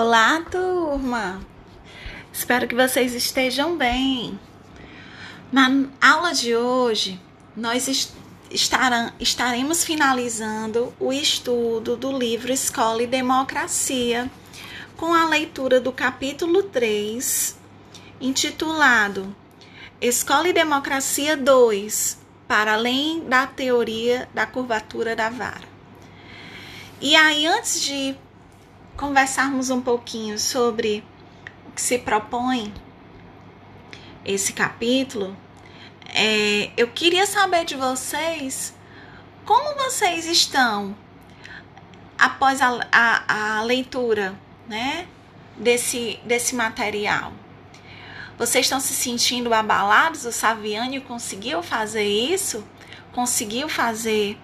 Olá, turma! Espero que vocês estejam bem. Na aula de hoje, nós estaremos finalizando o estudo do livro Escola e Democracia, com a leitura do capítulo 3, intitulado Escola e Democracia 2 Para além da teoria da curvatura da vara. E aí, antes de conversarmos um pouquinho sobre o que se propõe esse capítulo, é, eu queria saber de vocês como vocês estão após a, a, a leitura né, desse, desse material. Vocês estão se sentindo abalados? O Saviani conseguiu fazer isso? Conseguiu fazer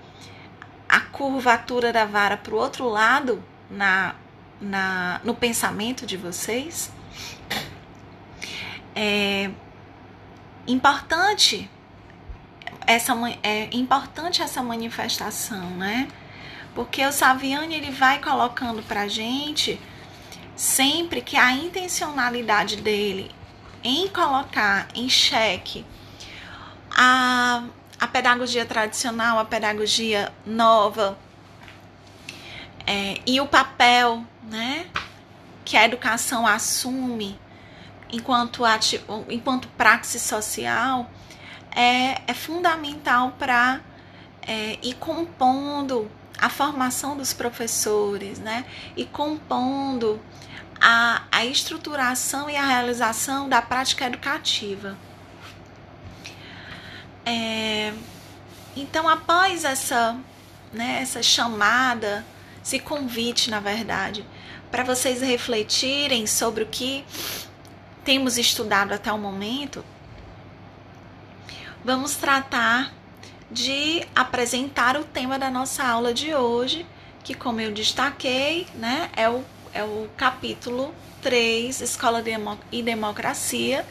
a curvatura da vara para o outro lado na na, no pensamento de vocês. É importante essa é importante essa manifestação, né? Porque o Saviani ele vai colocando pra gente sempre que a intencionalidade dele em colocar em xeque a, a pedagogia tradicional, a pedagogia nova, é, e o papel né, que a educação assume enquanto, enquanto praxe social é, é fundamental para é, ir compondo a formação dos professores, né? E compondo a, a estruturação e a realização da prática educativa. É, então, após essa, né, essa chamada esse convite, na verdade, para vocês refletirem sobre o que temos estudado até o momento, vamos tratar de apresentar o tema da nossa aula de hoje, que, como eu destaquei, né, é o, é o capítulo 3, Escola e Democracia,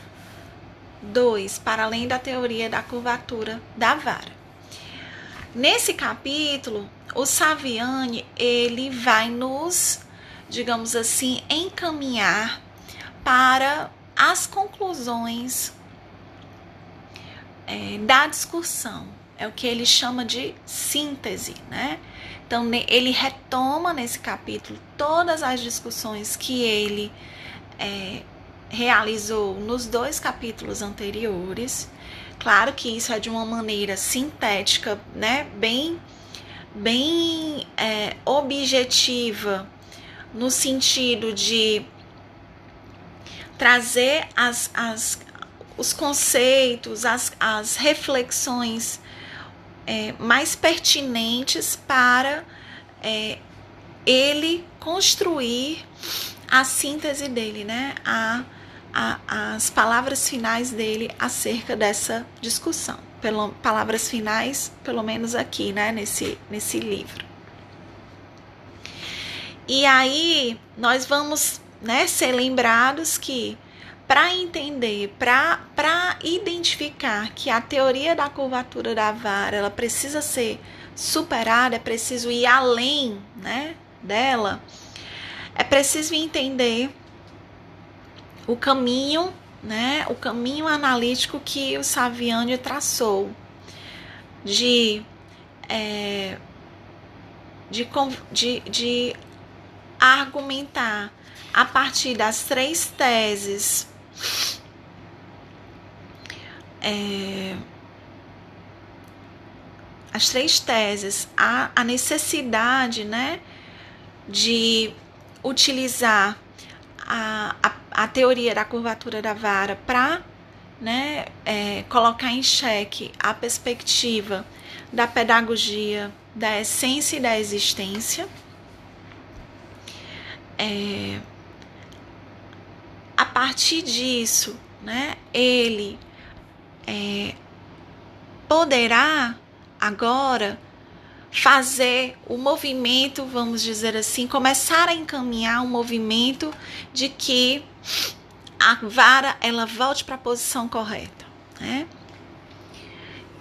2, para além da teoria da curvatura da vara. Nesse capítulo, o Saviani ele vai nos, digamos assim, encaminhar para as conclusões é, da discussão. É o que ele chama de síntese, né? Então, ele retoma nesse capítulo todas as discussões que ele é, realizou nos dois capítulos anteriores. Claro que isso é de uma maneira sintética, né? Bem bem é, objetiva, no sentido de trazer as, as, os conceitos, as, as reflexões é, mais pertinentes para é, ele construir a síntese dele, né? A, a, as palavras finais dele acerca dessa discussão pelo, palavras finais, pelo menos aqui, né, nesse, nesse livro. E aí nós vamos né, ser lembrados que para entender, para identificar que a teoria da curvatura da vara ela precisa ser superada, é preciso ir além né, dela, é preciso entender o caminho né, o caminho analítico que o Saviani traçou de, é, de, de, de argumentar a partir das três teses é, as três teses, a, a necessidade né, de utilizar a, a a teoria da curvatura da vara para né, é, colocar em xeque a perspectiva da pedagogia da essência e da existência. É, a partir disso, né, ele é, poderá agora fazer o movimento, vamos dizer assim, começar a encaminhar um movimento de que a vara ela volte para a posição correta, né?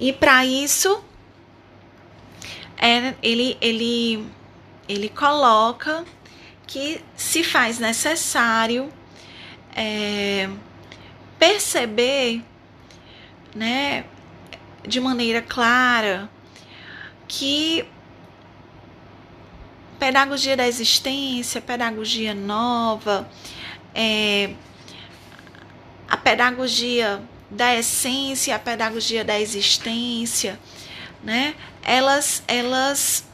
E para isso é, ele ele ele coloca que se faz necessário é, perceber, né, de maneira clara que pedagogia da existência, pedagogia nova, é, a pedagogia da essência, a pedagogia da existência, né? Elas, elas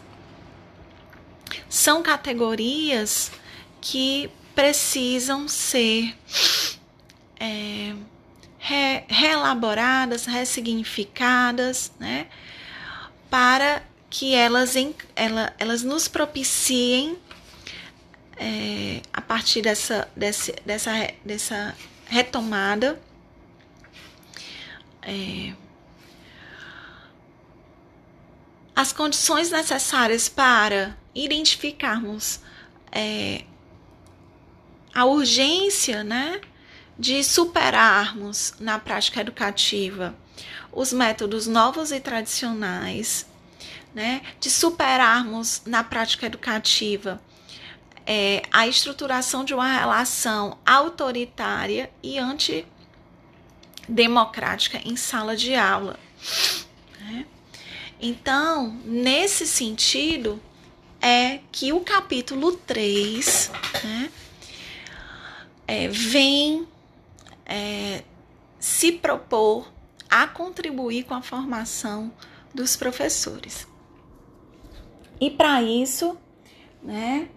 são categorias que precisam ser é, re, reelaboradas, ressignificadas, né? Para que elas, ela, elas nos propiciem é, a partir dessa, dessa, dessa, dessa retomada. É, as condições necessárias para identificarmos é, a urgência né, de superarmos na prática educativa os métodos novos e tradicionais, né, de superarmos na prática educativa é, a estruturação de uma relação autoritária e antidemocrática em sala de aula. Né? Então, nesse sentido, é que o capítulo 3 né, é, vem é, se propor a contribuir com a formação dos professores. E para isso, né,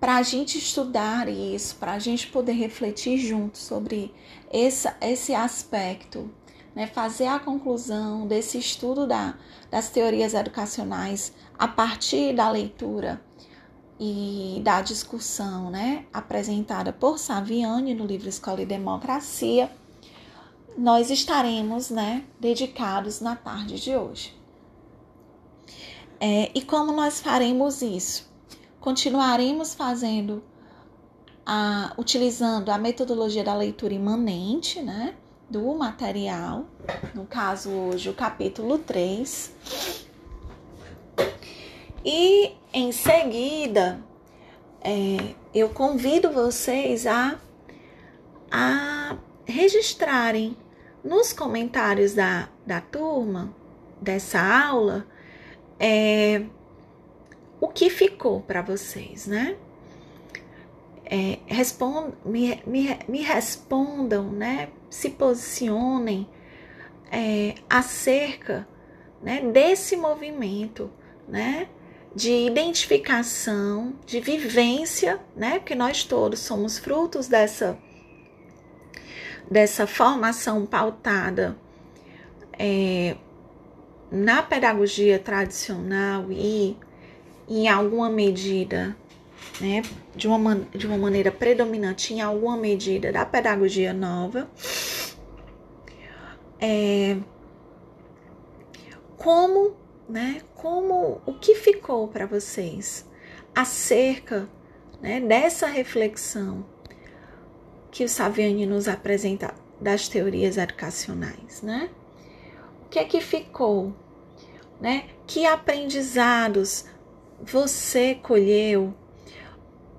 para a gente estudar isso, para a gente poder refletir junto sobre esse, esse aspecto, né, fazer a conclusão desse estudo da, das teorias educacionais a partir da leitura e da discussão né, apresentada por Saviani no livro Escola e Democracia, nós estaremos né, dedicados na tarde de hoje. É, e como nós faremos isso? continuaremos fazendo a, utilizando a metodologia da leitura imanente, né? Do material, no caso hoje o capítulo 3. E em seguida, é, eu convido vocês a, a registrarem nos comentários da, da turma, dessa aula, é, o que ficou para vocês, né? É, respond, me, me, me, respondam, né? Se posicionem é, acerca né, desse movimento, né? De identificação, de vivência, né? Porque nós todos somos frutos dessa, dessa formação pautada é, na pedagogia tradicional e em alguma medida, né, de uma, de uma maneira predominante, em alguma medida, da pedagogia nova. É, como, né, como o que ficou para vocês acerca né, dessa reflexão que o Saviani nos apresenta das teorias educacionais, né? O que é que ficou, né? Que aprendizados você colheu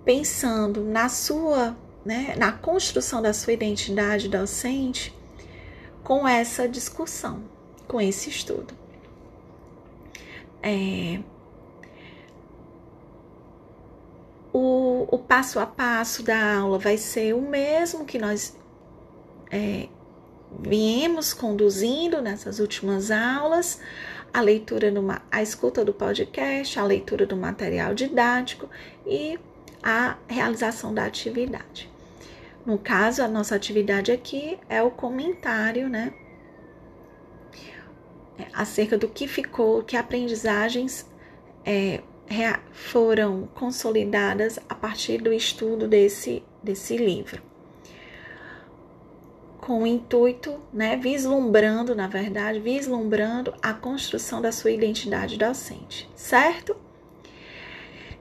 pensando na sua, né, na construção da sua identidade docente com essa discussão, com esse estudo. É, o, o, passo a passo da aula vai ser o mesmo que nós é, viemos conduzindo nessas últimas aulas, a leitura do, a escuta do podcast, a leitura do material didático e a realização da atividade. No caso, a nossa atividade aqui é o comentário, né? É, acerca do que ficou, que aprendizagens é, foram consolidadas a partir do estudo desse, desse livro com o intuito, né, vislumbrando, na verdade, vislumbrando a construção da sua identidade docente, certo?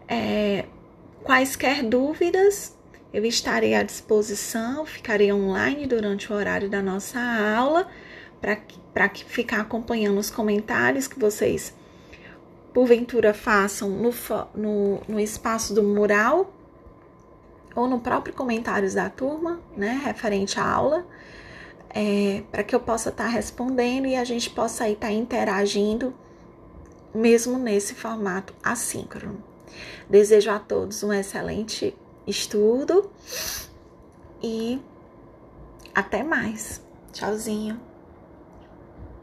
É, Quaisquer dúvidas, eu estarei à disposição, ficarei online durante o horário da nossa aula para ficar acompanhando os comentários que vocês porventura façam no, no, no espaço do mural ou no próprio comentários da turma, né, referente à aula, é, para que eu possa estar tá respondendo e a gente possa estar tá interagindo mesmo nesse formato assíncrono. Desejo a todos um excelente estudo e até mais. Tchauzinho.